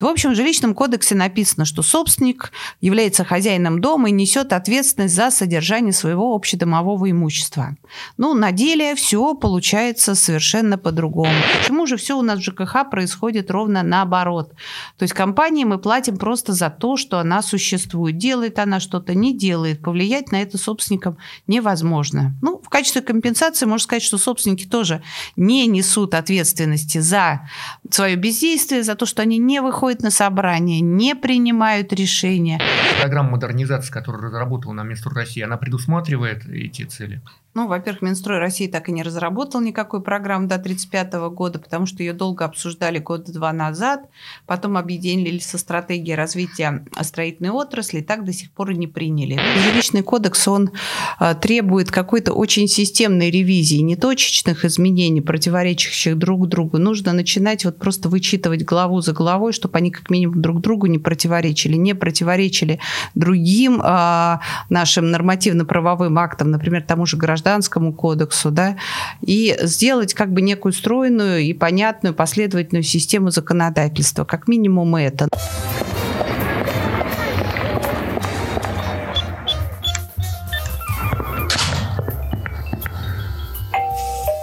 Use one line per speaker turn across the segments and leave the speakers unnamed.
В общем, в жилищном кодексе написано, что собственник является хозяином дома и несет ответственность за содержание своего общедомового имущества. Ну, на деле все получается совершенно по-другому. Почему же все у нас в ЖКХ происходит ровно наоборот? То есть компании мы платим просто за то, что она существует. Делает она что-то, не делает. Повлиять на это собственникам невозможно. Ну, в качестве компенсации можно сказать, что собственники тоже не несут ответственности за свое бездействие, за то, что они не выходят приходят на собрание, не принимают решения.
Программа модернизации, которую разработала на Минстрой России, она предусматривает эти цели?
Ну, во-первых, Минстрой России так и не разработал никакой программы до 1935 года, потому что ее долго обсуждали года два назад, потом объединили со стратегией развития строительной отрасли, и так до сих пор и не приняли. Жилищный кодекс, он а, требует какой-то очень системной ревизии, не точечных изменений, противоречащих друг другу. Нужно начинать вот просто вычитывать главу за главой, чтобы они как минимум друг другу не противоречили, не противоречили другим э, нашим нормативно-правовым актам, например, тому же гражданскому гражданскому кодексу, да, и сделать как бы некую стройную и понятную последовательную систему законодательства, как минимум это.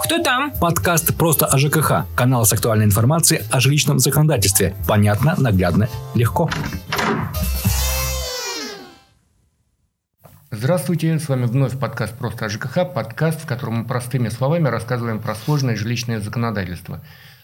Кто там? Подкаст «Просто о ЖКХ». Канал с актуальной информацией о жилищном законодательстве. Понятно, наглядно, легко.
Здравствуйте, с вами вновь подкаст «Просто о ЖКХ», подкаст, в котором мы простыми словами рассказываем про сложное жилищное законодательство.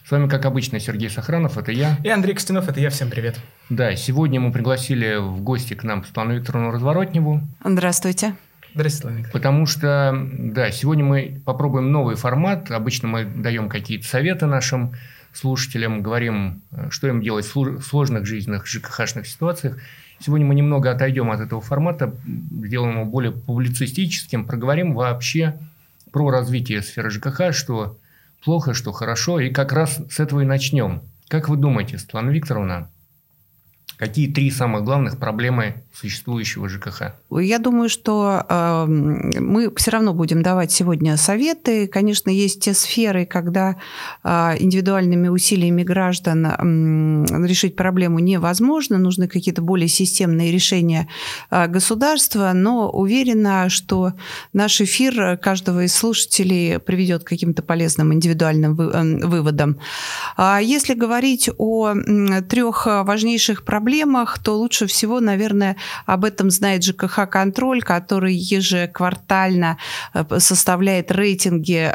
С вами, как обычно, Сергей Сохранов, это я.
И Андрей Костянов, это я, всем привет.
Да, сегодня мы пригласили в гости к нам Светлану Викторовну Разворотневу.
Здравствуйте.
Здравствуйте, Светлана
Потому что, да, сегодня мы попробуем новый формат. Обычно мы даем какие-то советы нашим слушателям, говорим, что им делать в сложных жизненных ЖКХшных ситуациях. Сегодня мы немного отойдем от этого формата, сделаем его более публицистическим, проговорим вообще про развитие сферы ЖКХ, что плохо, что хорошо, и как раз с этого и начнем. Как вы думаете, Светлана Викторовна, Какие три самых главных проблемы существующего ЖКХ?
Я думаю, что э, мы все равно будем давать сегодня советы. Конечно, есть те сферы, когда э, индивидуальными усилиями граждан э, решить проблему невозможно, нужны какие-то более системные решения э, государства, но уверена, что наш эфир каждого из слушателей приведет к каким-то полезным индивидуальным вы, э, выводам. А если говорить о трех важнейших проблемах, проблемах, то лучше всего, наверное, об этом знает ЖКХ-контроль, который ежеквартально э, составляет рейтинги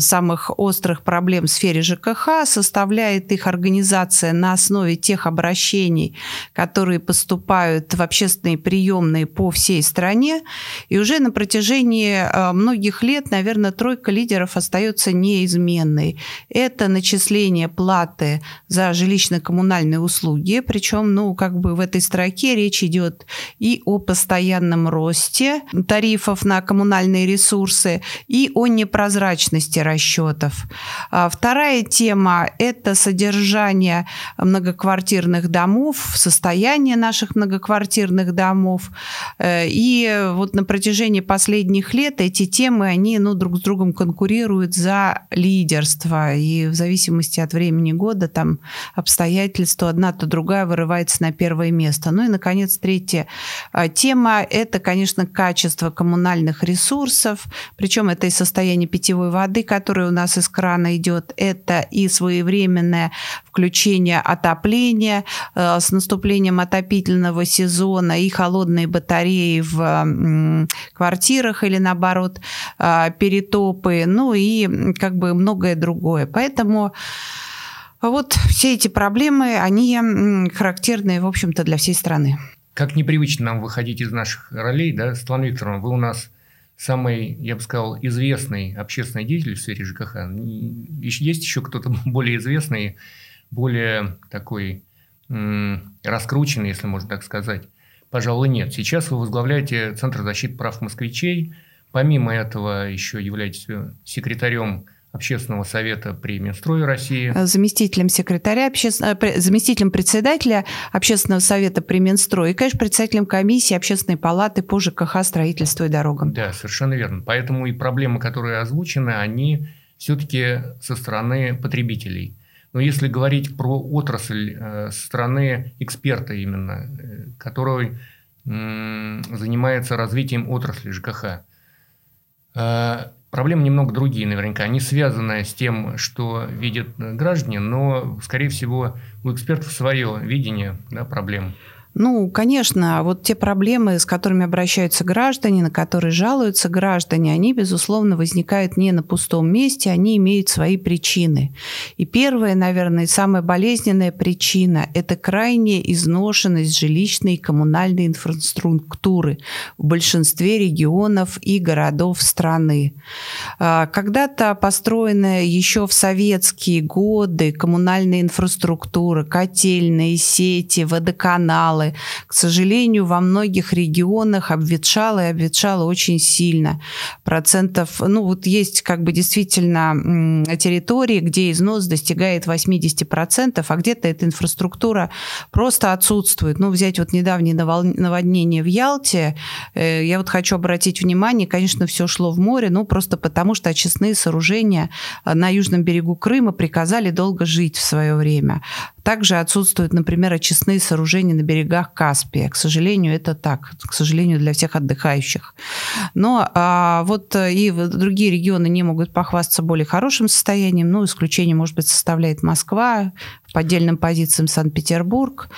самых острых проблем в сфере ЖКХ, составляет их организация на основе тех обращений, которые поступают в общественные приемные по всей стране. И уже на протяжении э, многих лет, наверное, тройка лидеров остается неизменной. Это начисление платы за жилищно-коммунальные услуги, причем причем, ну, как бы в этой строке речь идет и о постоянном росте тарифов на коммунальные ресурсы, и о непрозрачности расчетов. А вторая тема – это содержание многоквартирных домов, состояние наших многоквартирных домов. Э, и вот на протяжении последних лет эти темы, они ну, друг с другом конкурируют за лидерство. И в зависимости от времени года там обстоятельства одна то другая вырывается вырывается на первое место. Ну и, наконец, третья а, тема – это, конечно, качество коммунальных ресурсов, причем это и состояние питьевой воды, которая у нас из крана идет, это и своевременное включение отопления э, с наступлением отопительного сезона и холодные батареи в квартирах или, наоборот, а, перетопы, ну и как бы многое другое. Поэтому вот все эти проблемы, они характерны, в общем-то, для всей страны.
Как непривычно нам выходить из наших ролей, да, Светлана Викторовна, вы у нас самый, я бы сказал, известный общественный деятель в сфере ЖКХ. Есть еще кто-то более известный, более такой раскрученный, если можно так сказать? Пожалуй, нет. Сейчас вы возглавляете Центр защиты прав москвичей. Помимо этого еще являетесь секретарем Общественного совета при Минстрое России.
Заместителем секретаря, обще... Э, заместителем председателя Общественного совета при Минстрое и, конечно, председателем комиссии Общественной палаты по ЖКХ, строительству и дорогам.
Да, совершенно верно. Поэтому и проблемы, которые озвучены, они все-таки со стороны потребителей. Но если говорить про отрасль э, страны эксперта именно, э, который э, занимается развитием отрасли ЖКХ, э, проблемы немного другие наверняка. Они связаны с тем, что видят граждане, но, скорее всего, у экспертов свое видение да, проблем.
Ну, конечно, вот те проблемы, с которыми обращаются граждане, на которые жалуются граждане, они, безусловно, возникают не на пустом месте, они имеют свои причины. И первая, наверное, самая болезненная причина – это крайняя изношенность жилищной и коммунальной инфраструктуры в большинстве регионов и городов страны. А, когда-то построенная еще в советские годы коммунальная инфраструктура, котельные сети, водоканалы. К сожалению, во многих регионах обветшало и обветшало очень сильно. Процентов, ну вот есть как бы действительно территории, где износ достигает 80%, а где-то эта инфраструктура просто отсутствует. Ну, взять вот недавнее наводнение в Ялте, э, я вот хочу обратить внимание, конечно, все шло в море, ну, просто потому что очистные сооружения на южном берегу Крыма приказали долго жить в свое время. Также отсутствуют, например, очистные сооружения на берегах Каспия. К сожалению, это так. К сожалению, для всех отдыхающих. Но а, вот и другие регионы не могут похвастаться более хорошим состоянием. Ну, исключение, может быть, составляет Москва, по отдельным позициям Санкт-Петербург,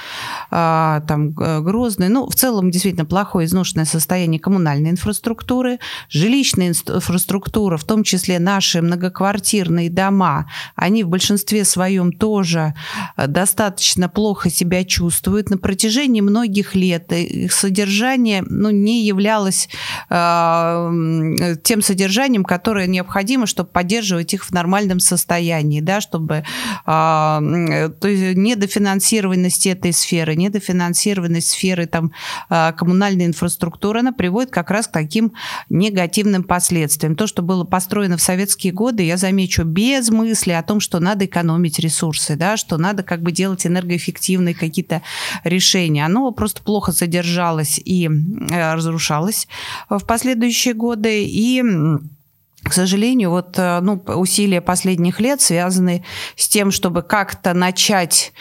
а, там Грозный. Ну, в целом, действительно, плохое изношенное состояние коммунальной инфраструктуры, жилищная инфраструктура, в том числе наши многоквартирные дома, они в большинстве своем тоже э, достаточно плохо себя чувствуют. На протяжении многих лет их содержание ну, не являлось э, тем содержанием, которое необходимо, чтобы поддерживать их в нормальном состоянии, да, чтобы э, то есть недофинансированность этой сферы, недофинансированность сферы там, а, коммунальной инфраструктуры, она приводит как раз к таким негативным последствиям. То, что было построено в советские годы, я замечу, без мысли о том, что надо экономить ресурсы, да, что надо как бы делать энергоэффективные какие-то решения. Оно просто плохо содержалось и разрушалось в последующие годы. И к сожалению, вот э, ну, усилия последних лет связаны с тем, чтобы как-то начать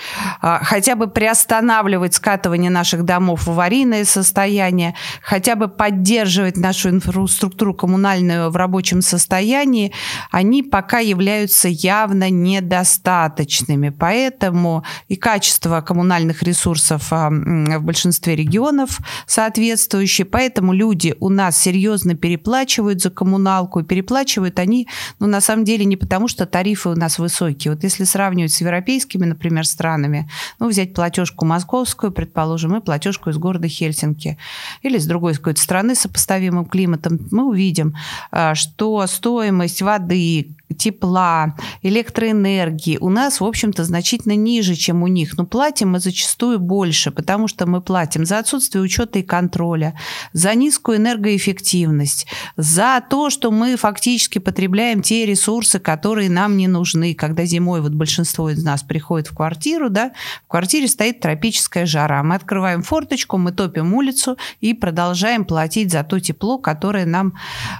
а, хотя бы приостанавливать скатывание наших домов в аварийное состояние, хотя бы поддерживать нашу инфраструктуру коммунальную в рабочем состоянии, они пока являются явно недостаточными. Поэтому и качество коммунальных ресурсов а, в большинстве регионов соответствующее. Поэтому люди у нас серьезно переплачивают за коммуналку, переплачивают переплачивают они, ну, на самом деле, не потому, что тарифы у нас высокие. Вот если сравнивать с европейскими, например, странами, ну, взять платежку московскую, предположим, и платежку из города Хельсинки, или с другой какой-то страны с сопоставимым климатом, мы увидим, а, что стоимость воды, тепла, электроэнергии у нас, в общем-то, значительно ниже, чем у них. Но платим мы зачастую больше, потому что мы платим за отсутствие учета и контроля, за низкую энергоэффективность, за то, что мы фактически потребляем те ресурсы, которые нам не нужны. Когда зимой вот большинство из нас приходит в квартиру, да, в квартире стоит тропическая жара. Мы открываем форточку, мы топим улицу и продолжаем платить за то тепло, которое нам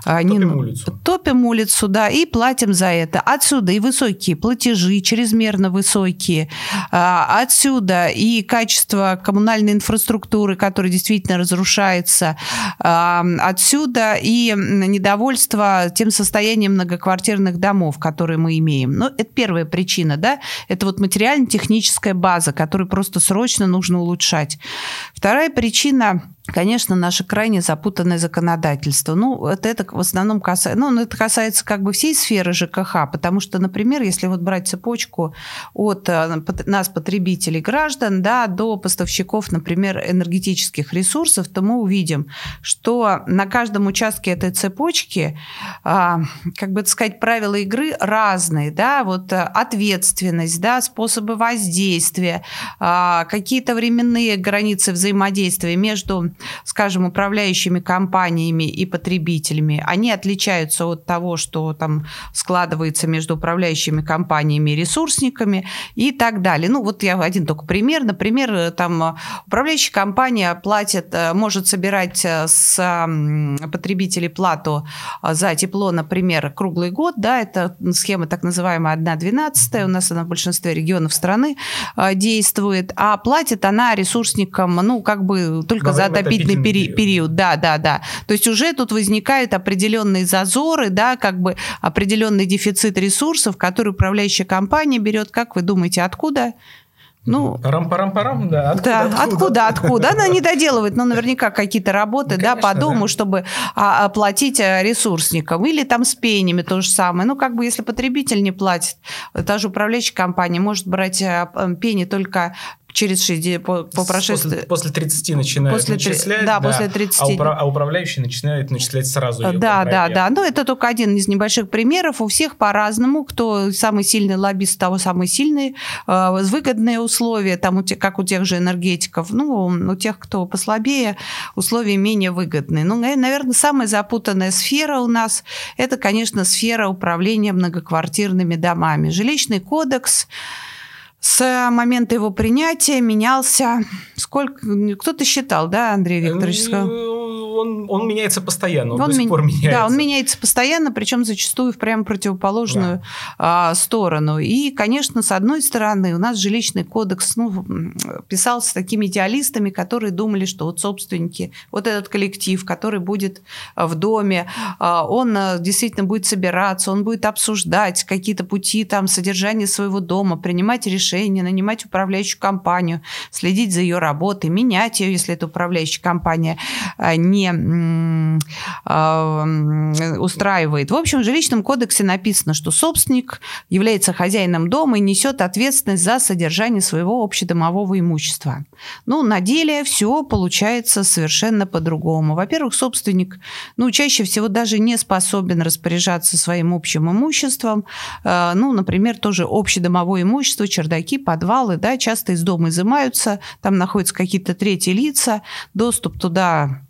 а, не нужно. Улицу.
Топим улицу, да, и платим за это. Отсюда и высокие платежи, чрезмерно высокие. А, отсюда и качество коммунальной инфраструктуры, которая действительно разрушается. А, отсюда и недовольство тем состоянием многоквартирных домов, которые мы имеем. Ну, это первая причина, да, это вот материально-техническая база, которую просто срочно нужно улучшать. Вторая причина Конечно, наше крайне запутанное законодательство. Ну, это, это в основном касается, ну, это касается как бы всей сферы ЖКХ, потому что, например, если вот брать цепочку от э, нас, потребителей граждан, да, до поставщиков, например, энергетических ресурсов, то мы увидим, что на каждом участке этой цепочки, а, как бы сказать, правила игры разные, да, вот э, ответственность, да, способы воздействия, а, какие-то временные границы взаимодействия между скажем, управляющими компаниями и потребителями, они отличаются от того, что там складывается между управляющими компаниями и ресурсниками и так далее. Ну, вот я один только пример. Например, там управляющая компания платит, может собирать с потребителей плату за тепло, например, круглый год, да, это схема так называемая 1.12, у нас она в большинстве регионов страны действует, а платит она ресурсникам, ну, как бы только за отопительный период. период. Да, да, да. То есть уже тут возникают определенные зазоры, да, как бы определенный дефицит ресурсов, который управляющая компания берет. Как вы думаете, откуда?
Ну, Парам-парам-парам, да.
Откуда, да, откуда, откуда, откуда? Она не доделывает, ну, наверняка какие-то работы, ну, да, по дому, да. чтобы а, оплатить э, ресурсникам. Или там с пенями то же самое. Ну, как бы, если потребитель не платит, та же управляющая компания может брать э, пени только через 60, по, по прошествии...
После, после 30 начинают после, начислять.
Да, да, после 30.
А, упра, а управляющий начинает начислять сразу.
Да, да, да. Ну, это только один из небольших примеров. У всех по-разному. Кто самый сильный лоббист, того самые сильные, э, выгодные условия, там, у тех, как у тех же энергетиков. Ну, у тех, кто послабее, условия менее выгодные. Ну, наверное, самая запутанная сфера у нас – это, конечно, сфера управления многоквартирными домами. Жилищный кодекс – с момента его принятия менялся сколько кто-то считал, да, Андрей Викторович?
Он, он меняется постоянно, он, он до сих ми... пор меняется.
Да, он меняется постоянно, причем зачастую в прямо противоположную да. а, сторону. И, конечно, с одной стороны, у нас жилищный кодекс ну, писался такими идеалистами, которые думали, что вот собственники, вот этот коллектив, который будет в доме, а, он а, действительно будет собираться, он будет обсуждать какие-то пути там содержания своего дома, принимать решения решения, нанимать управляющую компанию, следить за ее работой, менять ее, если это управляющая компания а, не а, устраивает. В общем, в жилищном кодексе написано, что собственник является хозяином дома и несет ответственность за содержание своего общедомового имущества. Ну, на деле все получается совершенно по-другому. Во-первых, собственник, ну, чаще всего даже не способен распоряжаться своим общим имуществом. А, ну, например, тоже общедомовое имущество, чердаки чердаки, подвалы, да, часто из дома изымаются, там находятся какие-то третьи лица, доступ туда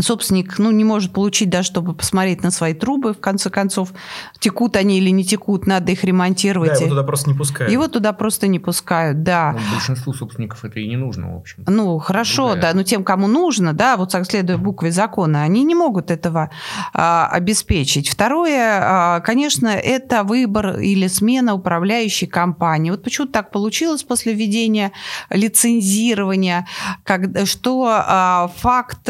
собственник ну, не может получить, даже чтобы посмотреть на свои трубы, в конце концов, текут они или не текут, надо их ремонтировать. Да,
его туда просто не пускают.
Его туда просто не пускают, да.
Ну, большинству собственников это и не нужно, в общем.
Ну, хорошо, Другая. да, но тем, кому нужно, да, вот следуя букве закона, они не могут этого а, обеспечить. Второе, а, конечно, это выбор или смена управляющей компании. Вот почему так получилось после введения лицензирования, как, что а, факт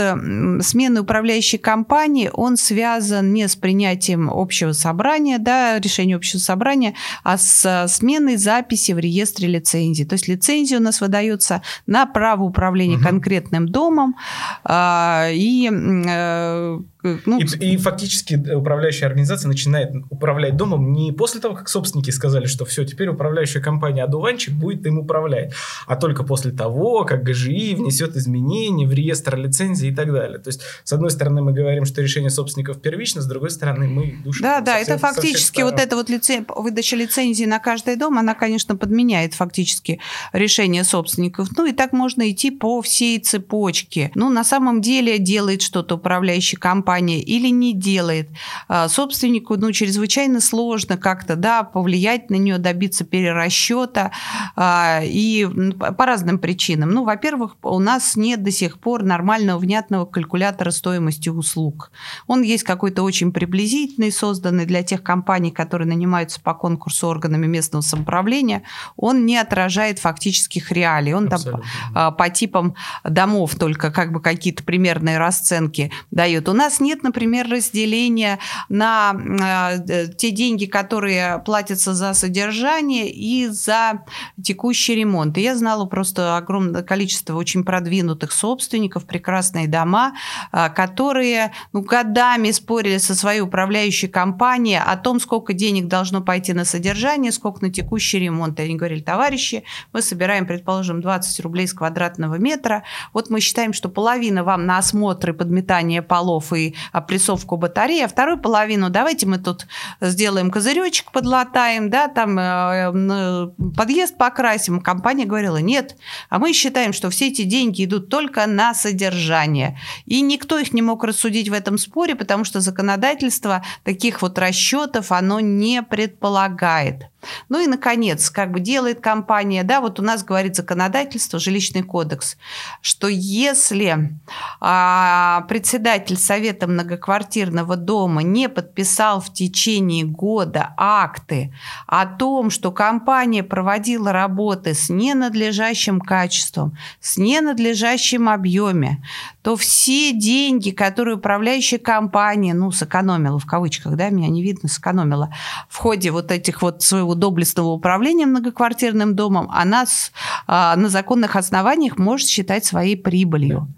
смены управляющей компании, он связан не с принятием общего собрания, да, решения общего собрания, а с сменой записи в реестре лицензий. То есть лицензия у нас выдается на право управления угу. конкретным домом, а, и
э, ну, и, и фактически управляющая организация начинает управлять домом не после того, как собственники сказали, что все, теперь управляющая компания «Одуванчик» будет им управлять, а только после того, как ГЖИ внесет изменения в реестр лицензии и так далее. То есть, с одной стороны, мы говорим, что решение собственников первично, с другой стороны, мы
душим. Да, да, это фактически вот эта вот лицен... выдача лицензии на каждый дом, она, конечно, подменяет фактически решение собственников. Ну и так можно идти по всей цепочке. Ну, на самом деле делает что-то управляющая компания, компания или не делает. А, собственнику ну, чрезвычайно сложно как-то да, повлиять на нее, добиться перерасчета а, и по разным причинам. Ну, во-первых, у нас нет до сих пор нормального внятного калькулятора стоимости услуг. Он есть какой-то очень приблизительный, созданный для тех компаний, которые нанимаются по конкурсу органами местного самоуправления. Он не отражает фактических реалий. Он Абсолютно. там по типам домов только как бы какие-то примерные расценки дает. У нас нет, например, разделения на э, те деньги, которые платятся за содержание и за текущий ремонт. И я знала просто огромное количество очень продвинутых собственников, прекрасные дома, э, которые ну, годами спорили со своей управляющей компанией о том, сколько денег должно пойти на содержание, сколько на текущий ремонт. И они говорили, товарищи, мы собираем, предположим, 20 рублей с квадратного метра. Вот мы считаем, что половина вам на осмотры, подметание полов и и опрессовку батареи, а вторую половину давайте мы тут сделаем козыречек, подлатаем, да, там э, подъезд покрасим. Компания говорила, нет, а мы считаем, что все эти деньги идут только на содержание. И никто их не мог рассудить в этом споре, потому что законодательство таких вот расчетов, оно не предполагает. Ну и, наконец, как бы делает компания, да, вот у нас говорит законодательство, жилищный кодекс, что если а, председатель Совета многоквартирного дома не подписал в течение года акты о том, что компания проводила работы с ненадлежащим качеством, с ненадлежащим объеме, то все деньги, которые управляющая компания, ну, сэкономила в кавычках, да, меня не видно, сэкономила в ходе вот этих вот своего доблестного управления многоквартирным домом, она с, а, на законных основаниях может считать своей прибылью.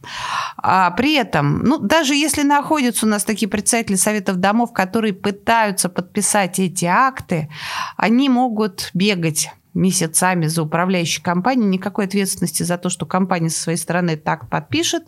А при этом, ну, даже если находятся у нас такие представители советов домов, которые пытаются подписать эти акты, они могут бегать месяцами за управляющей компанией, никакой ответственности за то, что компания со своей стороны так подпишет,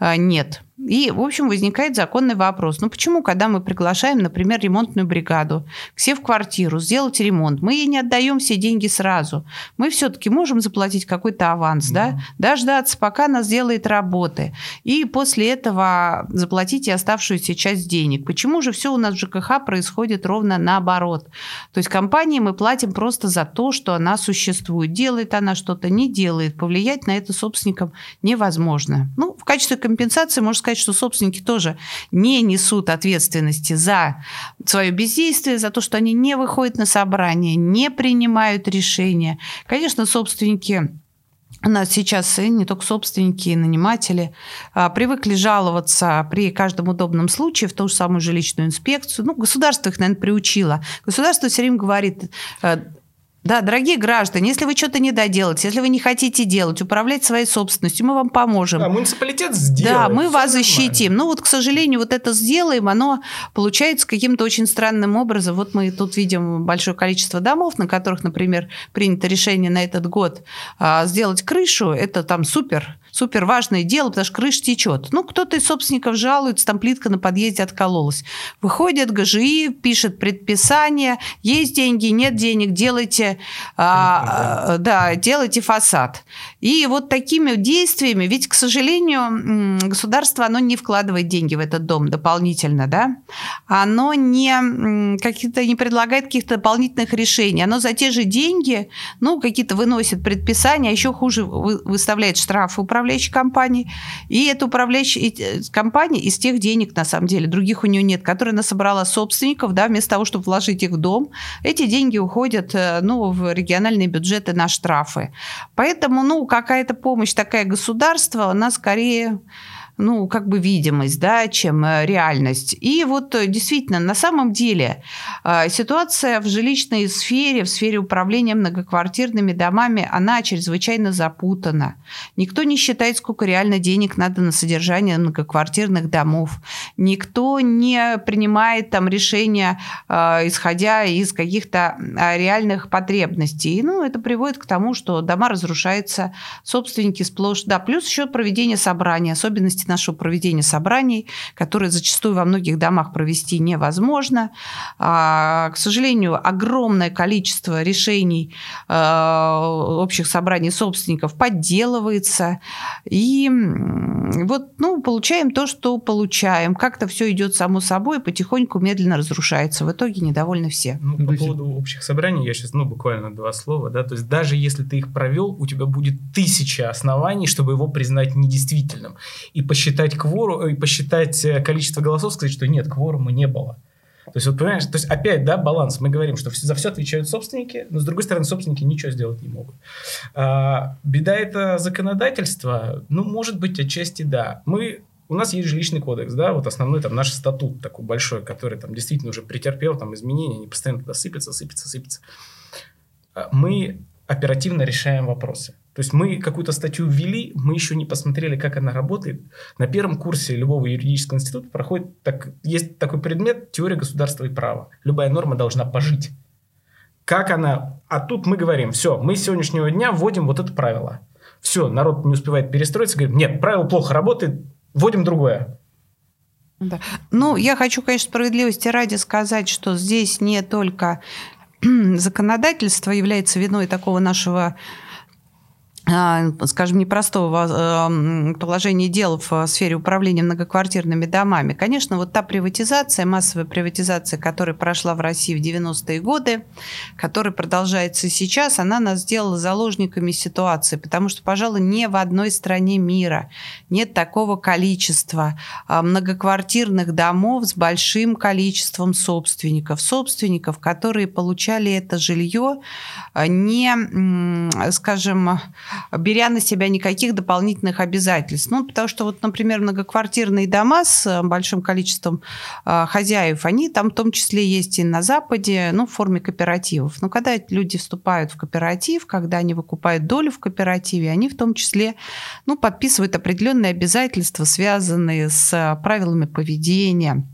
а, нет. И, в общем, возникает законный вопрос. Ну почему, когда мы приглашаем, например, ремонтную бригаду к себе в квартиру сделать ремонт, мы ей не отдаем все деньги сразу? Мы все-таки можем заплатить какой-то аванс, да. да? Дождаться, пока она сделает работы. И после этого заплатить и оставшуюся часть денег. Почему же все у нас в ЖКХ происходит ровно наоборот? То есть компании мы платим просто за то, что она существует. Делает она что-то, не делает. Повлиять на это собственникам невозможно. Ну, в качестве компенсации можно сказать, что собственники тоже не несут ответственности за свое бездействие, за то, что они не выходят на собрание, не принимают решения. Конечно, собственники у нас сейчас и не только собственники, и наниматели а, привыкли жаловаться при каждом удобном случае в ту же самую жилищную инспекцию. Ну, государство их, наверное, приучило. Государство все время говорит, э, да, дорогие граждане, если вы что-то не доделаете, если вы не хотите делать, управлять своей собственностью, мы вам поможем.
Да, муниципалитет сделает.
Да, мы вас защитим. Ну вот, к сожалению, вот это сделаем, оно получается каким-то очень странным образом. Вот мы тут видим большое количество домов, на которых, например, принято решение на этот год а, сделать крышу. Это там супер супер важное дело, потому что крыша течет. Ну, кто-то из собственников жалуется, там плитка на подъезде откололась. Выходит ГЖИ, пишет предписание, есть деньги, нет денег, делайте, а, а, да, делайте фасад. И вот такими действиями, ведь, к сожалению, государство, оно не вкладывает деньги в этот дом дополнительно, да, оно не, какие-то, не предлагает каких-то дополнительных решений, оно за те же деньги, ну, какие-то выносит предписания, а еще хуже выставляет штрафы управляющей компании. И эта управляющая э, компания из тех денег, на самом деле, других у нее нет, которые она собрала собственников, да, вместо того, чтобы вложить их в дом, эти деньги уходят э, ну, в региональные бюджеты на штрафы. Поэтому ну, какая-то помощь такая государства, она скорее ну, как бы видимость, да, чем э, реальность. И вот э, действительно, на самом деле э, ситуация в жилищной сфере, в сфере управления многоквартирными домами, она чрезвычайно запутана. Никто не считает, сколько реально денег надо на содержание многоквартирных домов. Никто не принимает там решения, исходя из каких-то реальных потребностей. Ну, это приводит к тому, что дома разрушаются, собственники сплошь. Да, плюс еще проведение собраний, особенности нашего проведения собраний, которые зачастую во многих домах провести невозможно. А, к сожалению, огромное количество решений а, общих собраний собственников подделывается. И вот ну, получаем то, что получаем. Как-то все идет само собой, потихоньку, медленно разрушается. В итоге недовольны все.
Ну, по поводу общих собраний, я сейчас, ну, буквально два слова, да, то есть даже если ты их провел, у тебя будет тысяча оснований, чтобы его признать недействительным. И по посчитать кворум, и посчитать э, количество голосов, сказать, что нет, кворума не было. То есть, вот понимаешь, то есть опять, да, баланс. Мы говорим, что за все отвечают собственники, но с другой стороны, собственники ничего сделать не могут. А, беда это законодательство, ну, может быть, отчасти да. Мы у нас есть жилищный кодекс, да, вот основной там наш статут такой большой, который там действительно уже претерпел там изменения, они постоянно туда сыпятся, сыпятся, сыпятся. А, мы оперативно решаем вопросы. То есть мы какую-то статью ввели, мы еще не посмотрели, как она работает. На первом курсе любого юридического института проходит так, есть такой предмет теория государства и права. Любая норма должна пожить. Как она... А тут мы говорим, все, мы с сегодняшнего дня вводим вот это правило. Все, народ не успевает перестроиться, говорим, нет, правило плохо работает, вводим другое.
Да. Ну, я хочу, конечно, справедливости ради сказать, что здесь не только законодательство является виной такого нашего скажем, непростого а, положения дел в сфере управления многоквартирными домами. Конечно, вот та приватизация, массовая приватизация, которая прошла в России в 90-е годы, которая продолжается сейчас, она нас сделала заложниками ситуации, потому что, пожалуй, ни в одной стране мира нет такого количества а, многоквартирных домов с большим количеством собственников. Собственников, которые получали это жилье не, скажем, беря на себя никаких дополнительных обязательств. Ну, потому что вот, например, многоквартирные дома с э, большим количеством э, хозяев, они там в том числе есть и на Западе, ну, в форме кооперативов. Но когда люди вступают в кооператив, когда они выкупают долю в кооперативе, они в том числе, ну, подписывают определенные обязательства, связанные с э, правилами поведения,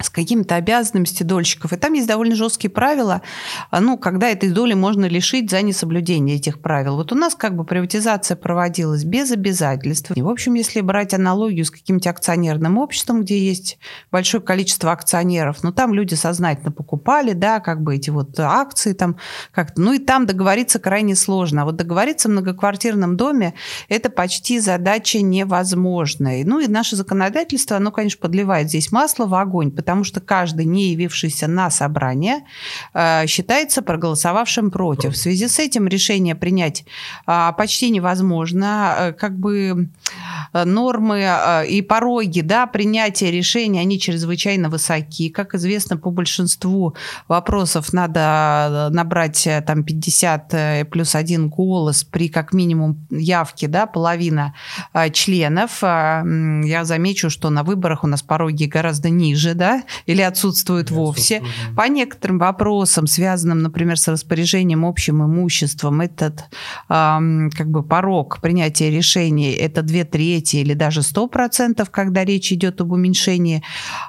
с какими-то обязанностями дольщиков. И там есть довольно жесткие правила, а, ну, когда этой доли можно лишить за несоблюдение этих правил. Вот у нас как бы приватизация проводилась без обязательств. И, в общем, если брать аналогию с каким-нибудь акционерным обществом, где есть большое количество акционеров, ну, там люди сознательно покупали, да, как бы эти вот акции там как-то. Ну, и там договориться крайне сложно. А вот договориться в многоквартирном доме – это почти задача невозможная. Ну, и наше законодательство, оно, конечно, подливает здесь масло в огонь, потому что каждый, не явившийся на собрание, э, считается проголосовавшим против. В связи с этим решение принять а, почти невозможно. Э, как бы э, нормы и пороги да, принятия решений, они чрезвычайно высоки. Как известно, по большинству вопросов надо набрать там 50 плюс один голос при как минимум явке, да, половина членов. Я замечу, что на выборах у нас пороги гораздо ниже, да, или отсутствуют вовсе. По некоторым вопросам, связанным, например, с распоряжением общим имуществом, этот э, как бы порог принятия решений это две трети или даже сто процентов, когда речь идет об уменьшении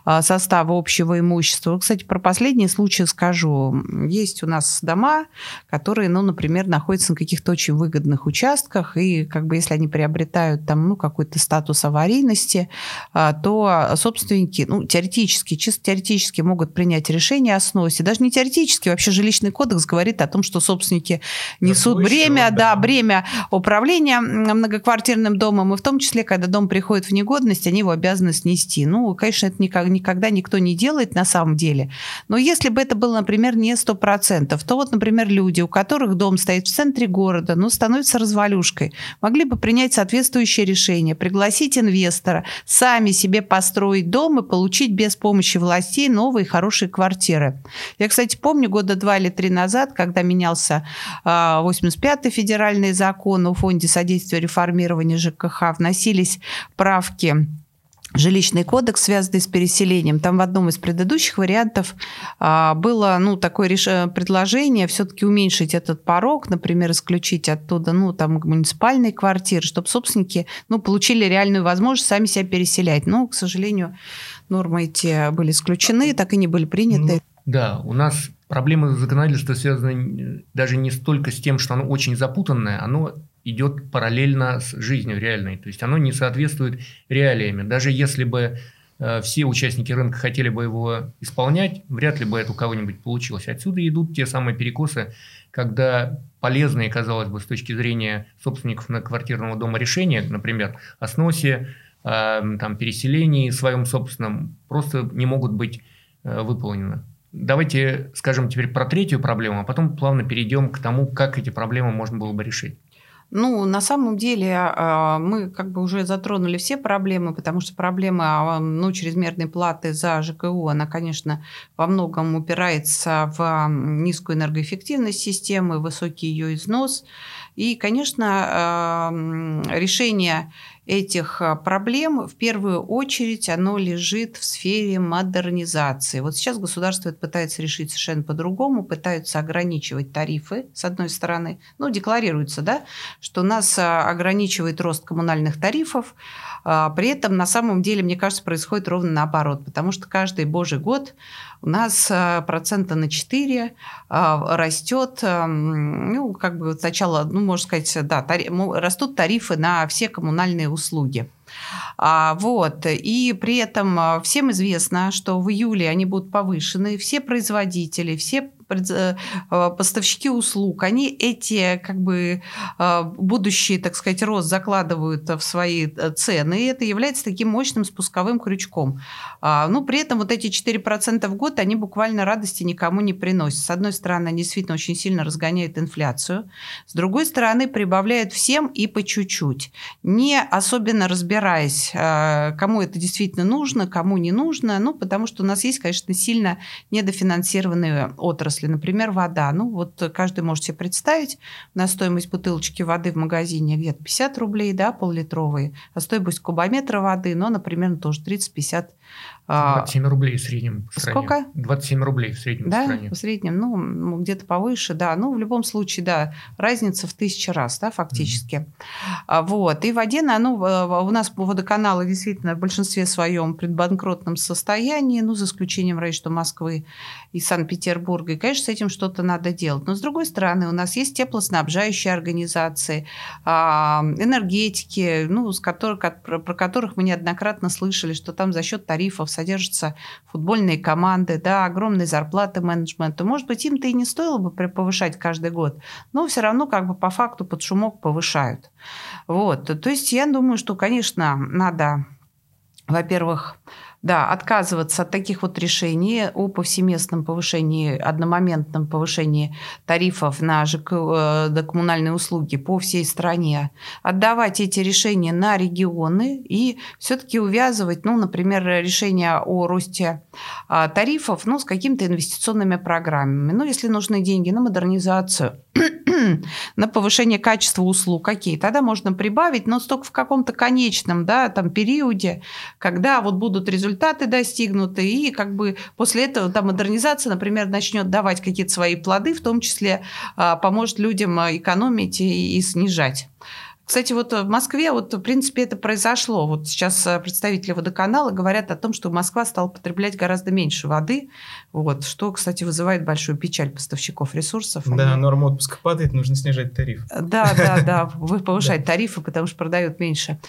э, состава общего имущества. Кстати, про последний случай скажу. Есть у нас дома, которые, ну, например, находятся на каких-то очень выгодных участках, и как бы если они приобретают там, ну, какой-то статус аварийности, э, то собственники, ну, теоретически чисто теоретически могут принять решение о сносе. Даже не теоретически, вообще жилищный кодекс говорит о том, что собственники несут Такой бремя, да. да, бремя управления многоквартирным домом, и в том числе, когда дом приходит в негодность, они его обязаны снести. Ну, конечно, это никак, никогда никто не делает на самом деле. Но если бы это было, например, не 100%, то вот, например, люди, у которых дом стоит в центре города, но становится развалюшкой, могли бы принять соответствующее решение, пригласить инвестора, сами себе построить дом и получить без помощи помощи властей новые хорошие квартиры. Я, кстати, помню года два или три назад, когда менялся 85-й а, федеральный закон о фонде содействия реформированию ЖКХ, вносились правки жилищный кодекс, связанный с переселением. Там в одном из предыдущих вариантов а, было ну, такое реш... предложение все-таки уменьшить этот порог, например, исключить оттуда ну, там, муниципальные квартиры, чтобы собственники ну, получили реальную возможность сами себя переселять. Но, к сожалению, нормы эти были исключены, так и не были приняты. Ну,
да, у нас проблемы законодательства связаны даже не столько с тем, что оно очень запутанное, оно идет параллельно с жизнью реальной. То есть оно не соответствует реалиями. Даже если бы э, все участники рынка хотели бы его исполнять, вряд ли бы это у кого-нибудь получилось. Отсюда идут те самые перекосы, когда полезные, казалось бы, с точки зрения собственников на квартирного дома решения, например, о сносе, э, там, переселении своем собственном, просто не могут быть э, выполнены. Давайте скажем теперь про третью проблему, а потом плавно перейдем к тому, как эти проблемы можно было бы решить.
Ну, на самом деле а, мы как бы уже затронули все проблемы, потому что проблема а, ну, чрезмерной платы за ЖКУ, она, конечно, во многом упирается в низкую энергоэффективность системы, высокий ее износ. И, конечно, а, решение этих а, проблем в первую очередь оно лежит в сфере модернизации. Вот сейчас государство это пытается решить совершенно по-другому, пытаются ограничивать тарифы, с одной стороны. Ну, декларируется, да, что нас а, ограничивает рост коммунальных тарифов, а, при этом на самом деле, мне кажется, происходит ровно наоборот, потому что каждый божий год у нас процента на 4 растет, ну, как бы сначала, ну, можно сказать, да, тари, растут тарифы на все коммунальные услуги. А, вот. И при этом всем известно, что в июле они будут повышены. Все производители, все поставщики услуг, они эти как бы э, будущие, так сказать, рост закладывают в свои э, цены, и это является таким мощным спусковым крючком. А, ну, при этом вот эти 4% в год, они буквально радости никому не приносят. С одной стороны, они действительно очень сильно разгоняют инфляцию, с другой стороны, прибавляют всем и по чуть-чуть, не особенно разбираясь, кому это действительно нужно, кому не нужно, ну, потому что у нас есть, конечно, сильно недофинансированные отрасли отрасли. Например, вода. Ну, вот каждый может себе представить, на стоимость бутылочки воды в магазине где-то 50 рублей, да, пол-литровые, а стоимость кубометра воды, ну, например, тоже 30-50
27 а, рублей в среднем
по стране. Сколько?
27 рублей в среднем
да,
в стране.
в среднем, ну, где-то повыше, да. Ну, в любом случае, да, разница в тысячу раз, да, фактически. Mm-hmm. Вот. И в воде, ну, у нас водоканалы действительно в большинстве своем предбанкротном состоянии, ну, за исключением, раньше, что Москвы и Санкт-Петербурга. И, конечно, с этим что-то надо делать. Но, с другой стороны, у нас есть теплоснабжающие организации, а, энергетики, ну, с которых, про которых мы неоднократно слышали, что там за счет тарифов содержатся футбольные команды, да, огромные зарплаты менеджмента. Может быть, им-то и не стоило бы повышать каждый год, но все равно как бы по факту под шумок повышают. Вот. То есть я думаю, что, конечно, надо, во-первых, да, отказываться от таких вот решений о повсеместном повышении, одномоментном повышении тарифов на ЖК, э, коммунальные услуги по всей стране, отдавать эти решения на регионы и все-таки увязывать, ну, например, решение о росте а, тарифов ну, с какими-то инвестиционными программами. Ну, если нужны деньги на модернизацию, на повышение качества услуг, какие, тогда можно прибавить, но только в каком-то конечном да, там, периоде, когда вот будут результаты достигнуты, и как бы после этого там, модернизация, например, начнет давать какие-то свои плоды, в том числе а, поможет людям а, экономить и, и снижать. Кстати, вот в Москве, вот, в принципе, это произошло. Вот сейчас э, представители водоканала говорят о том, что Москва стала потреблять гораздо меньше воды, вот, что, кстати, вызывает большую печаль поставщиков ресурсов.
Да, Они... норма отпуска падает, нужно снижать тариф.
Да, да, да, повышать тарифы, потому что продают меньше.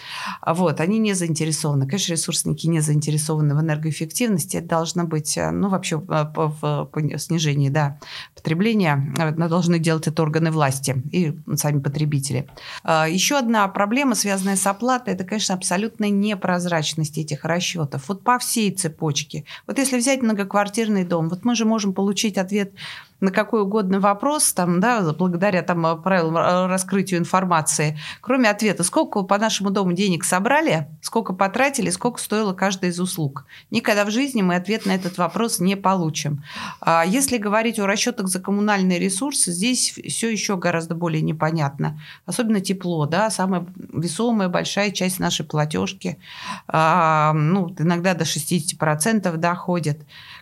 Вот, они не заинтересованы. Конечно, ресурсники не заинтересованы в энергоэффективности. Это должно быть, э, ну, вообще в снижении, да, потребления. Э, должны делать это органы власти и сами потребители. Еще еще одна проблема, связанная с оплатой, это, конечно, абсолютная непрозрачность этих расчетов. Вот по всей цепочке. Вот если взять многоквартирный дом, вот мы же можем получить ответ на какой угодно вопрос, там, да, благодаря там, правилам раскрытию информации, кроме ответа, сколько по нашему дому денег собрали, сколько потратили, сколько стоило каждая из услуг. Никогда в жизни мы ответ на этот вопрос не получим. А если говорить о расчетах за коммунальные ресурсы, здесь все еще гораздо более непонятно. Особенно тепло, да, самая весомая большая часть нашей платежки, а, ну, иногда до 60% доходит.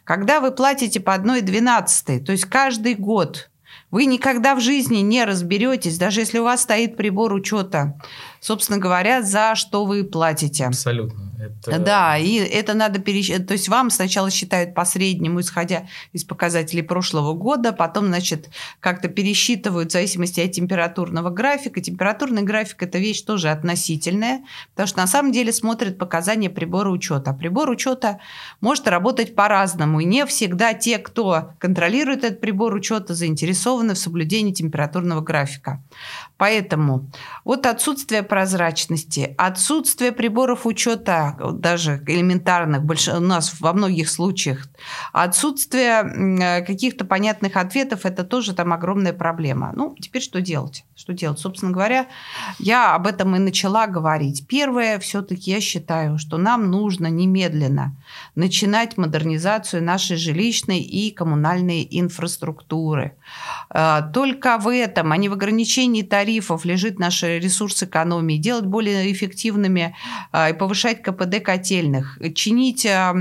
Когда вы платите по 1,12, то есть каждый год, вы никогда в жизни не разберетесь, даже если у вас стоит прибор учета, собственно говоря, за что вы платите.
Абсолютно.
Это... Да, и это надо пересчитать. То есть вам сначала считают по среднему, исходя из показателей прошлого года, потом, значит, как-то пересчитывают в зависимости от температурного графика. Температурный график – это вещь тоже относительная, потому что на самом деле смотрят показания прибора учета. Прибор учета может работать по-разному, и не всегда те, кто контролирует этот прибор учета, заинтересованы в соблюдении температурного графика. Поэтому вот отсутствие прозрачности, отсутствие приборов учета, даже элементарных, больш... у нас во многих случаях, отсутствие каких-то понятных ответов, это тоже там огромная проблема. Ну, теперь что делать? Что делать? Собственно говоря, я об этом и начала говорить. Первое, все-таки я считаю, что нам нужно немедленно начинать модернизацию нашей жилищной и коммунальной инфраструктуры. А, только в этом, а не в ограничении тарифов, лежит наш ресурс экономии, делать более эффективными а, и повышать КПД котельных, чинить а,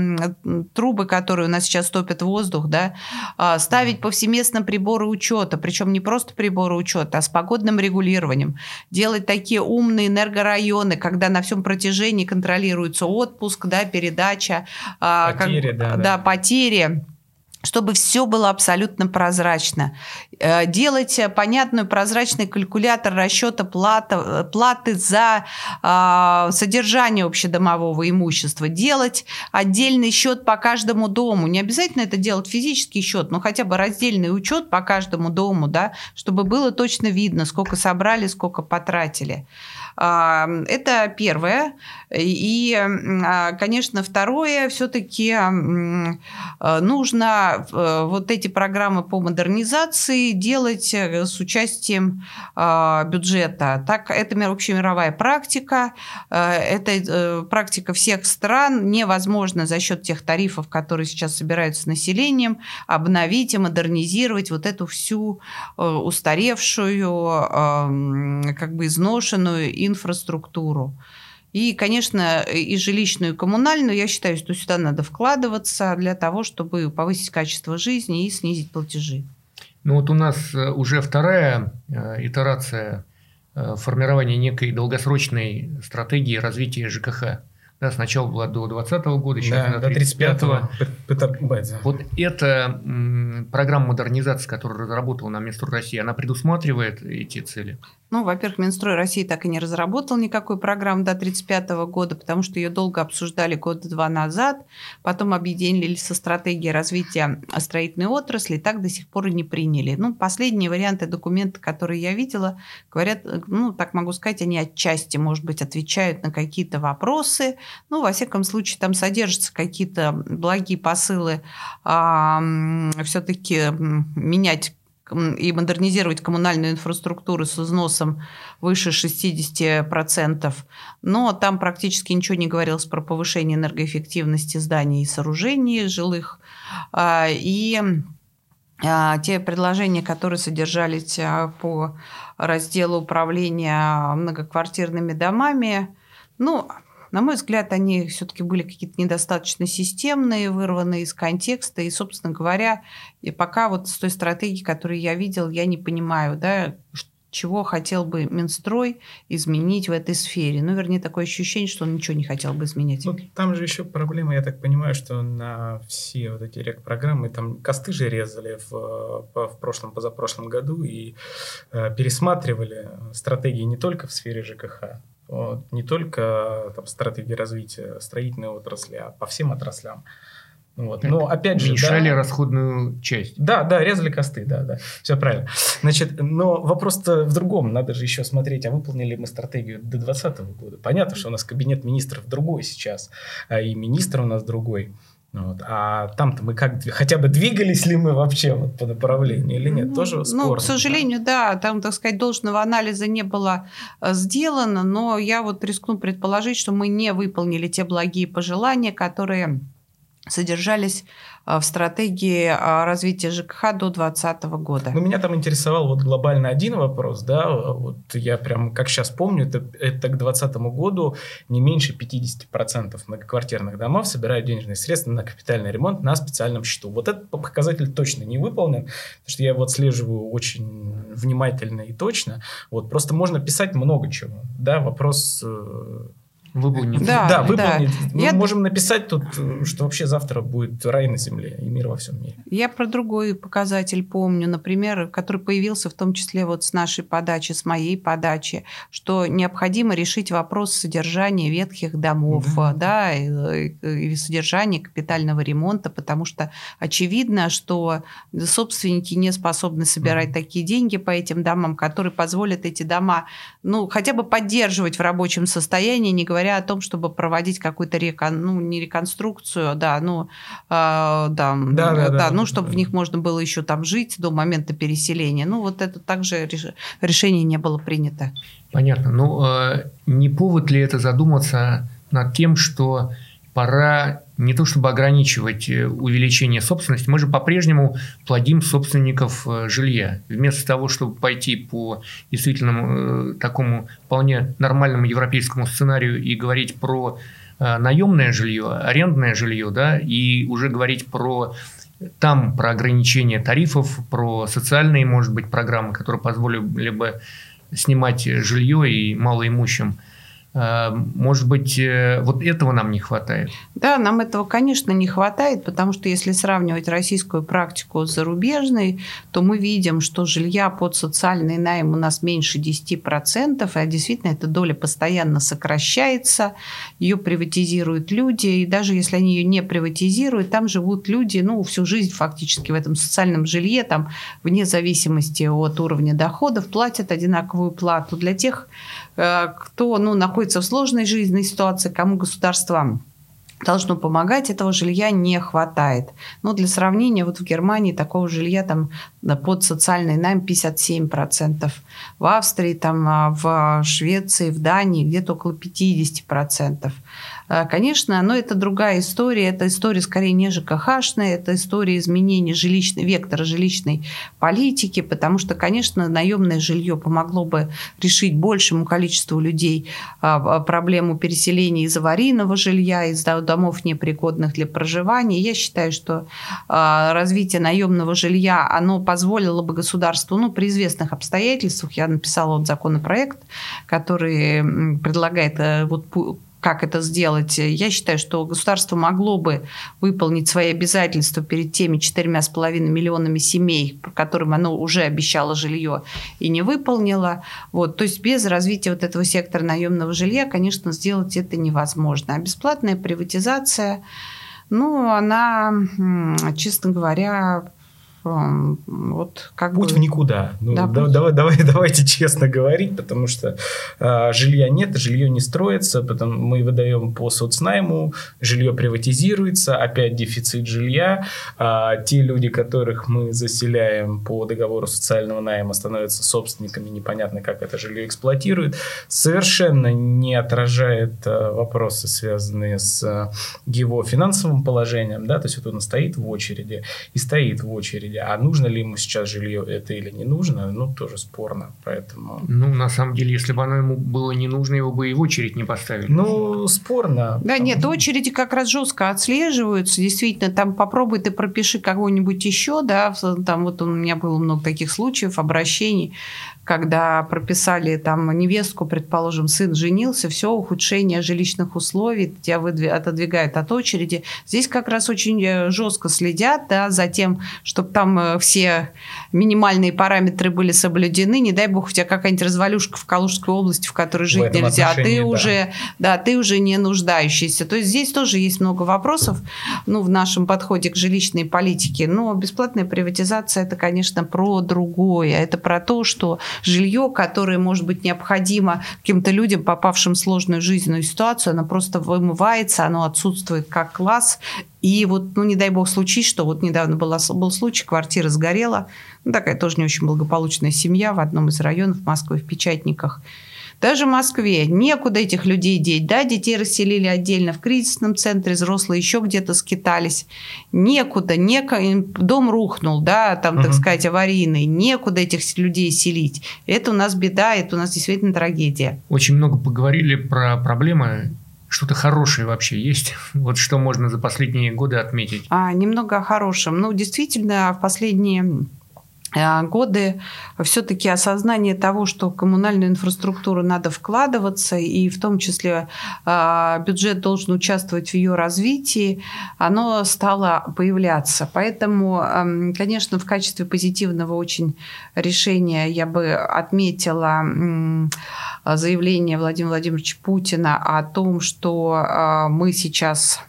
трубы, которые у нас сейчас топят воздух, да, а, ставить повсеместно приборы учета, причем не просто приборы учета, а с погодным регулированием, делать такие умные энергорайоны, когда на всем протяжении контролируется отпуск, да, передача,
потери, как, да,
да,
да.
потери чтобы все было абсолютно прозрачно. Э, делать понятную прозрачный калькулятор расчета плата, платы за э, содержание общедомового имущества. Делать отдельный счет по каждому дому. Не обязательно это делать физический счет, но хотя бы раздельный учет по каждому дому, да, чтобы было точно видно, сколько собрали, сколько потратили. Это первое. И, а, конечно, второе, все-таки нужно э, вот эти программы по модернизации делать э, с участием а, бюджета. Так, это общемировая практика, э, это практика всех стран. Невозможно за счет тех тарифов, которые сейчас собираются с населением, обновить и модернизировать вот эту всю устаревшую, как бы изношенную инфраструктуру. И, конечно, и жилищную, и коммунальную, я считаю, что сюда надо вкладываться для того, чтобы повысить качество жизни и снизить платежи.
Ну вот у нас э, уже вторая э, итерация э, формирования некой долгосрочной стратегии развития ЖКХ. Да, сначала была до 2020 года, сейчас да, до 35-го. Вот эта программа модернизации, которую разработала нам Минстрой России, она предусматривает эти цели?
Ну, во-первых, Минстрой России так и не разработал никакой программы до 1935 года, потому что ее долго обсуждали года два назад, потом объединили со стратегией развития строительной отрасли, и так до сих пор и не приняли. Ну, последние варианты документа, которые я видела, говорят, ну, так могу сказать, они отчасти, может быть, отвечают на какие-то вопросы, ну, во всяком случае, там содержатся какие-то благие посылы а, все-таки менять и модернизировать коммунальную инфраструктуру с износом выше 60%. Но там практически ничего не говорилось про повышение энергоэффективности зданий и сооружений жилых. А, и а, те предложения, которые содержались а, по разделу управления многоквартирными домами, ну, на мой взгляд, они все-таки были какие-то недостаточно системные, вырванные из контекста. И, собственно говоря, пока вот с той стратегии, которую я видел, я не понимаю, да, чего хотел бы Минстрой изменить в этой сфере. Ну, вернее, такое ощущение, что он ничего не хотел бы изменять.
Ну, там же еще проблема, я так понимаю, что на все вот эти рек-программы там косты же резали в, в прошлом, позапрошлом году и э, пересматривали стратегии не только в сфере ЖКХ, не только там, стратегии развития строительной отрасли, а по всем отраслям.
Вот. Но опять же, уменьшали да, расходную часть.
Да, да, резали косты, да, да, все правильно. Значит, но вопрос-то в другом. Надо же еще смотреть, а выполнили мы стратегию до 2020 года. Понятно, что у нас кабинет министров другой сейчас, а и министр у нас другой. Вот. А там-то мы как, хотя бы двигались ли мы вообще вот по направлению или нет, тоже спорно.
Ну, к сожалению, да. да, там, так сказать, должного анализа не было э, сделано, но я вот рискну предположить, что мы не выполнили те благие пожелания, которые содержались в стратегии а, развития ЖКХ до 2020 года.
Ну, меня там интересовал вот глобально один вопрос, да, вот я прям, как сейчас помню, это, это к 2020 году не меньше 50% многоквартирных домов собирают денежные средства на капитальный ремонт на специальном счету. Вот этот показатель точно не выполнен, потому что я его отслеживаю очень внимательно и точно. Вот, просто можно писать много чего, да, вопрос э,
Выполнить.
Да, да, выполнить. Да. Мы Я... можем написать тут, что вообще завтра будет рай на земле и мир во всем мире.
Я про другой показатель помню, например, который появился в том числе вот с нашей подачи, с моей подачи, что необходимо решить вопрос содержания ветхих домов, да, да и, и содержания капитального ремонта, потому что очевидно, что собственники не способны собирать mm такие деньги по этим домам, которые позволят эти дома, ну, хотя бы поддерживать в рабочем состоянии, не говоря говоря о том, чтобы проводить какую-то рекон... ну, не реконструкцию, да, ну, э, да, да, да, да, да, ну, чтобы да. в них можно было еще там жить до момента переселения. Ну, вот это также решение не было принято.
Понятно. Ну, э, не повод ли это задуматься над тем, что пора не то чтобы ограничивать э, увеличение собственности, мы же по-прежнему плодим собственников э, жилья. Вместо того, чтобы пойти по действительно э, такому вполне нормальному европейскому сценарию и говорить про наемное жилье, арендное жилье, да, и уже говорить про там про ограничение тарифов, про социальные, может быть, программы, которые позволили бы снимать жилье и малоимущим может быть, э, вот этого нам не хватает?
Да, нам этого, конечно, не хватает, потому что если сравнивать российскую практику с зарубежной, то мы видим, что жилья под социальный найм у нас меньше 10%, а действительно эта доля постоянно сокращается, ее приватизируют люди, и даже если они ее не приватизируют, там живут люди, ну, всю жизнь фактически в этом социальном жилье, там, вне зависимости от уровня доходов, платят одинаковую плату. Для тех, кто ну, находится в сложной жизненной ситуации, кому государство должно помогать, этого жилья не хватает. Но для сравнения, вот в Германии такого жилья там под социальный найм 57%, в Австрии, там, а, в Швеции, в Дании где-то около 50%. А, конечно, но это другая история. Это история скорее не ЖКХшная, это история изменения жилищной, вектора жилищной политики, потому что, конечно, наемное жилье помогло бы решить большему количеству людей а, проблему переселения из аварийного жилья, из домов непригодных для проживания. Я считаю, что а, развитие наемного жилья, оно позволило бы государству, ну, при известных обстоятельствах, я написала вот законопроект, который предлагает э, вот как это сделать. Я считаю, что государство могло бы выполнить свои обязательства перед теми четырьмя с половиной миллионами семей, которым оно уже обещало жилье и не выполнило. Вот. То есть без развития вот этого сектора наемного жилья, конечно, сделать это невозможно. А бесплатная приватизация, ну, она, честно говоря, вот как
путь бы... в никуда. Ну, да, да, давай, давай, давайте честно говорить, потому что э, жилья нет, жилье не строится, потом мы выдаем по соцнайму, жилье приватизируется, опять дефицит жилья. А те люди, которых мы заселяем по договору социального найма, становятся собственниками, непонятно, как это жилье эксплуатируют, совершенно не отражает э, вопросы, связанные с э, его финансовым положением, да, то есть вот он стоит в очереди и стоит в очереди а нужно ли ему сейчас жилье это или не нужно, ну, тоже спорно, поэтому...
Ну, на самом деле, если бы оно ему было не нужно, его бы и в очередь не поставили.
Ну, спорно.
Да, нет, очереди как раз жестко отслеживаются, действительно, там попробуй ты пропиши кого-нибудь еще, да, там вот у меня было много таких случаев, обращений, когда прописали там невестку, предположим, сын женился, все, ухудшение жилищных условий, тебя выдвиг, отодвигают от очереди. Здесь как раз очень э, жестко следят да, за тем, чтобы там э, все минимальные параметры были соблюдены. Не дай бог, у тебя какая-нибудь развалюшка в Калужской области, в которой жить в нельзя, а ты да. уже, да, ты уже не нуждающийся. То есть здесь тоже есть много вопросов ну, в нашем подходе к жилищной политике. Но бесплатная приватизация – это, конечно, про другое. Это про то, что жилье, которое, может быть, необходимо каким-то людям, попавшим в сложную жизненную ситуацию, оно просто вымывается, оно отсутствует как класс. И вот, ну, не дай бог, случись, что вот недавно была, был случай, квартира сгорела, ну, такая тоже не очень благополучная семья в одном из районов Москвы, в Печатниках. Даже в Москве некуда этих людей деть. Да, детей расселили отдельно в кризисном центре, взрослые еще где-то скитались. Некуда, неко... дом рухнул, да, там, угу. так сказать, аварийный. Некуда этих людей селить. Это у нас беда, это у нас действительно трагедия.
Очень много поговорили про проблемы что-то хорошее вообще есть? Вот что можно за последние годы отметить?
А, немного о хорошем. Ну, действительно, в последние годы все-таки осознание того, что в коммунальную инфраструктуру надо вкладываться, и в том числе э, бюджет должен участвовать в ее развитии, оно стало появляться. Поэтому, эм, конечно, в качестве позитивного очень решения я бы отметила заявление Владимира Владимировича Путина о том, что э, мы сейчас,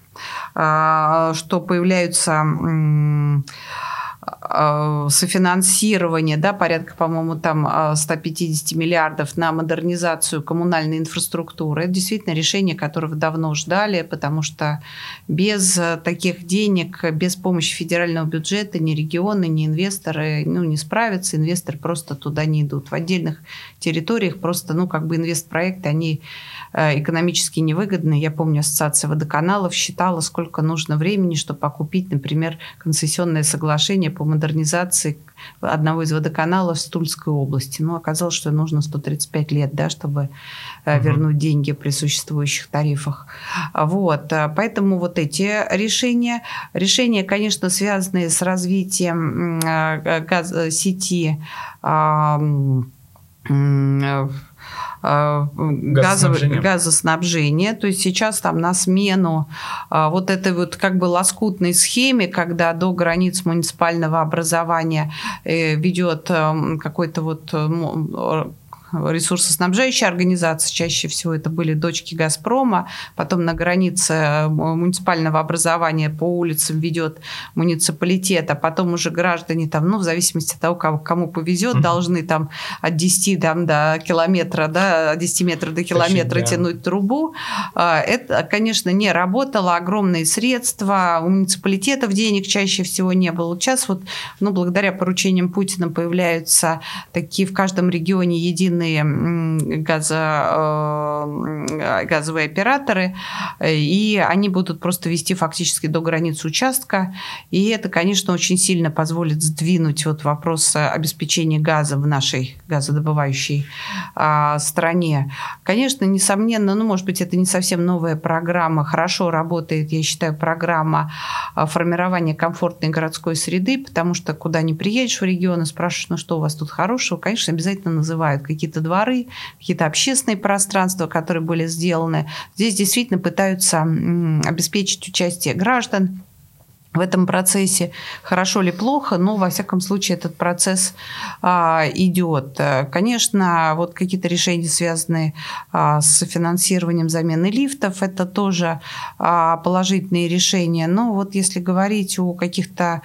что появляются Э, софинансирование, да, порядка, по-моему, там 150 э, миллиардов на модернизацию коммунальной инфраструктуры. Это действительно решение, которого давно ждали, потому что без э, таких денег, без помощи федерального бюджета ни регионы, ни инвесторы ну, не справятся, инвесторы просто туда не идут. В отдельных территориях просто, ну, как бы инвестпроекты, они экономически невыгодны. Я помню, Ассоциация водоканалов считала, сколько нужно времени, чтобы окупить, например, концессионное соглашение по модернизации одного из водоканалов в Тульской области. Ну, оказалось, что нужно 135 лет, да, чтобы угу. вернуть деньги при существующих тарифах. Вот. Э, поэтому вот эти решения. Решения, конечно, связанные с развитием газ сети газоснабжения. газоснабжения. То есть сейчас там на смену вот этой вот как бы лоскутной схеме, когда до границ муниципального образования э, ведет эм, какой-то вот ресурсоснабжающая организация, чаще всего это были дочки «Газпрома», потом на границе э, муниципального образования по улицам ведет муниципалитет, а потом уже граждане там, ну, в зависимости от того, кому, кому повезет, mm-hmm. должны там от 10 там, до километра, да, от 10 метров до километра Точно, тянуть трубу. А, это, конечно, не работало, огромные средства, у муниципалитетов денег чаще всего не было. Сейчас вот, ну, благодаря поручениям Путина появляются такие в каждом регионе единые крупные газо, э, газовые операторы, и они будут просто вести фактически до границы участка. И это, конечно, очень сильно позволит сдвинуть вот вопрос обеспечения газа в нашей газодобывающей а, стране. Конечно, несомненно, ну, может быть, это не совсем новая программа, хорошо работает, я считаю, программа а, формирования комфортной городской среды, потому что куда ни приедешь в регион и спрашиваешь, ну что у вас тут хорошего, конечно, обязательно называют какие-то какие-то дворы, какие-то общественные пространства, которые были сделаны. Здесь действительно пытаются обеспечить участие граждан в этом процессе, хорошо или плохо, но во всяком случае этот процесс а, идет. Конечно, вот какие-то решения, связанные а, с финансированием замены лифтов, это тоже а, положительные решения. Но вот если говорить о каких-то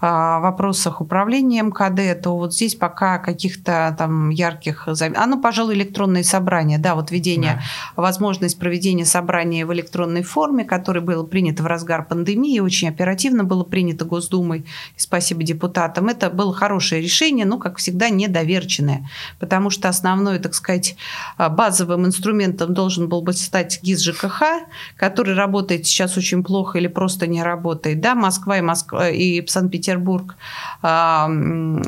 а, вопросах управления МКД, то вот здесь пока каких-то там ярких замен... А ну, пожалуй, электронные собрания, да, вот введение, да. возможность проведения собрания в электронной форме, которое было принято в разгар пандемии, очень оперативно оперативно было принято Госдумой, и спасибо депутатам. Это было хорошее решение, но, как всегда, недоверченное, потому что основной, так сказать, а, базовым инструментом должен был быть стать ГИС ЖКХ, который работает сейчас очень плохо или просто не работает. Да, Москва и, Москва, и Санкт-Петербург, а,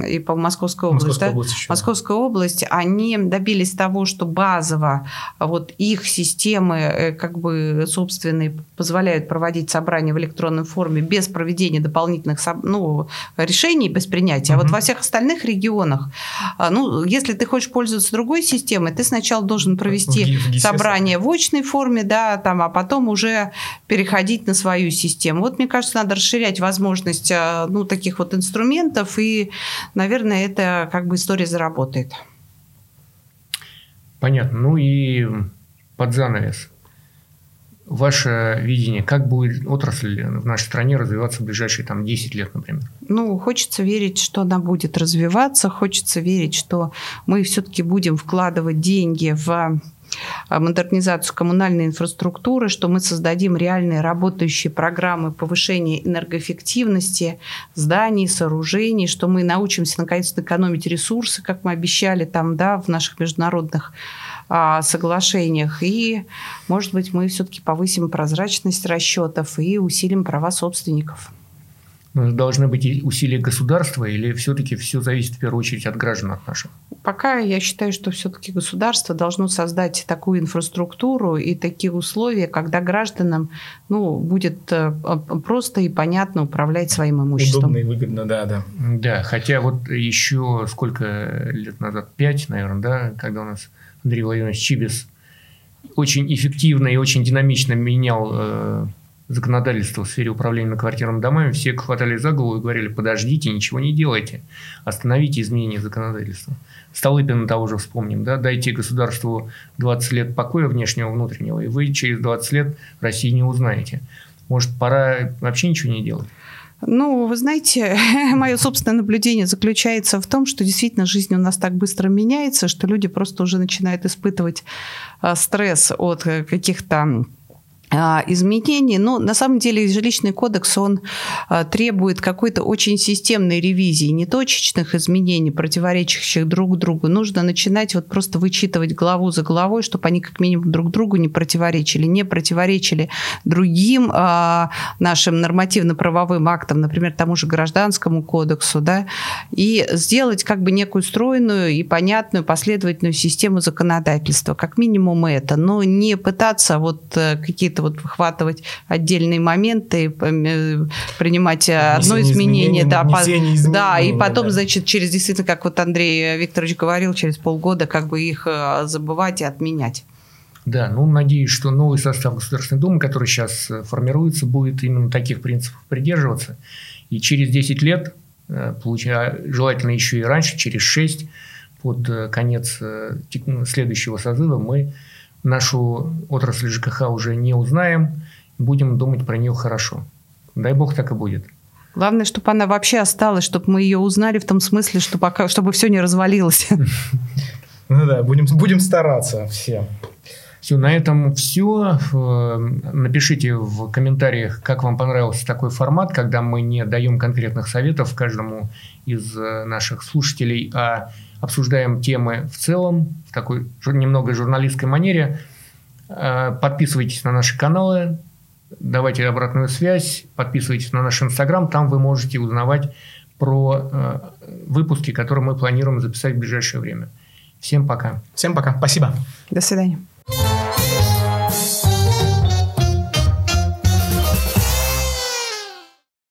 и по Московской области, Московская, да? область еще. Московская область, они добились того, что базово вот их системы э, как бы собственные позволяют проводить собрания в электронной форме без проведения дополнительных ну, решений, без принятия. Угу. А вот во всех остальных регионах, а, ну, если ты хочешь пользоваться другой системой, ты сначала должен провести в собрание в очной форме, да, там, а потом уже переходить на свою систему. Вот, мне кажется, надо расширять возможность а, ну, таких вот инструментов, и, наверное, это как бы история заработает.
Понятно. Ну и под занавес ваше видение, как будет отрасль в нашей стране развиваться в ближайшие там, 10 лет, например?
Ну, хочется верить, что она будет развиваться, хочется верить, что мы все-таки будем вкладывать деньги в а, модернизацию коммунальной инфраструктуры, что мы создадим реальные работающие программы повышения энергоэффективности зданий, сооружений, что мы научимся наконец-то экономить ресурсы, как мы обещали там, да, в наших международных соглашениях. И, может быть, мы все-таки повысим прозрачность расчетов и усилим права собственников.
Но должны быть усилия государства или все-таки все зависит в первую очередь от граждан от наших?
Пока я считаю, что все-таки государство должно создать такую инфраструктуру и такие условия, когда гражданам ну, будет э, просто и понятно управлять своим имуществом.
Удобно и выгодно, да, да.
Да, хотя вот еще сколько лет назад, пять, наверное, да, когда у нас Андрей Владимирович Чибис очень эффективно и очень динамично менял э, законодательство в сфере управления многоквартирными домами, все хватали за голову и говорили, подождите, ничего не делайте, остановите изменения законодательства. Столыпина того же вспомним, да, дайте государству 20 лет покоя внешнего, внутреннего, и вы через 20 лет России не узнаете. Может, пора вообще ничего не делать?
Ну, вы знаете, мое собственное наблюдение заключается в том, что действительно жизнь у нас так быстро меняется, что люди просто уже начинают испытывать а, стресс от э, каких-то изменений, но на самом деле жилищный кодекс, он а, требует какой-то очень системной ревизии, не точечных изменений, противоречащих друг другу. Нужно начинать вот просто вычитывать главу за главой, чтобы они как минимум друг другу не противоречили, не противоречили другим а, нашим нормативно-правовым актам, например, тому же гражданскому кодексу, да, и сделать как бы некую стройную и понятную последовательную систему законодательства, как минимум это, но не пытаться вот э, какие-то какие-то вот выхватывать отдельные моменты, э, принимать одно изменение, да, по, да, и потом, да. значит, через действительно, как вот Андрей Викторович говорил, через полгода как бы их забывать и отменять.
Да, ну, надеюсь, что новый состав Государственной Думы, который сейчас формируется, будет именно таких принципов придерживаться. И через 10 лет, желательно еще и раньше, через 6, под э, конец э, следующего созыва мы нашу отрасль ЖКХ уже не узнаем, будем думать про нее хорошо. Дай бог так и будет.
Главное, чтобы она вообще осталась, чтобы мы ее узнали в том смысле, что пока, чтобы все не развалилось.
Ну да, будем, будем стараться все.
Все, на этом все. Э, напишите в комментариях, как вам понравился такой формат, когда мы не даем конкретных советов каждому из наших слушателей, а обсуждаем темы в целом, в такой немного журналистской манере. Э, подписывайтесь на наши каналы, давайте обратную связь, подписывайтесь на наш инстаграм, там вы можете узнавать про э, выпуски, которые мы планируем записать в ближайшее время. Всем пока.
Всем пока. Спасибо.
До свидания.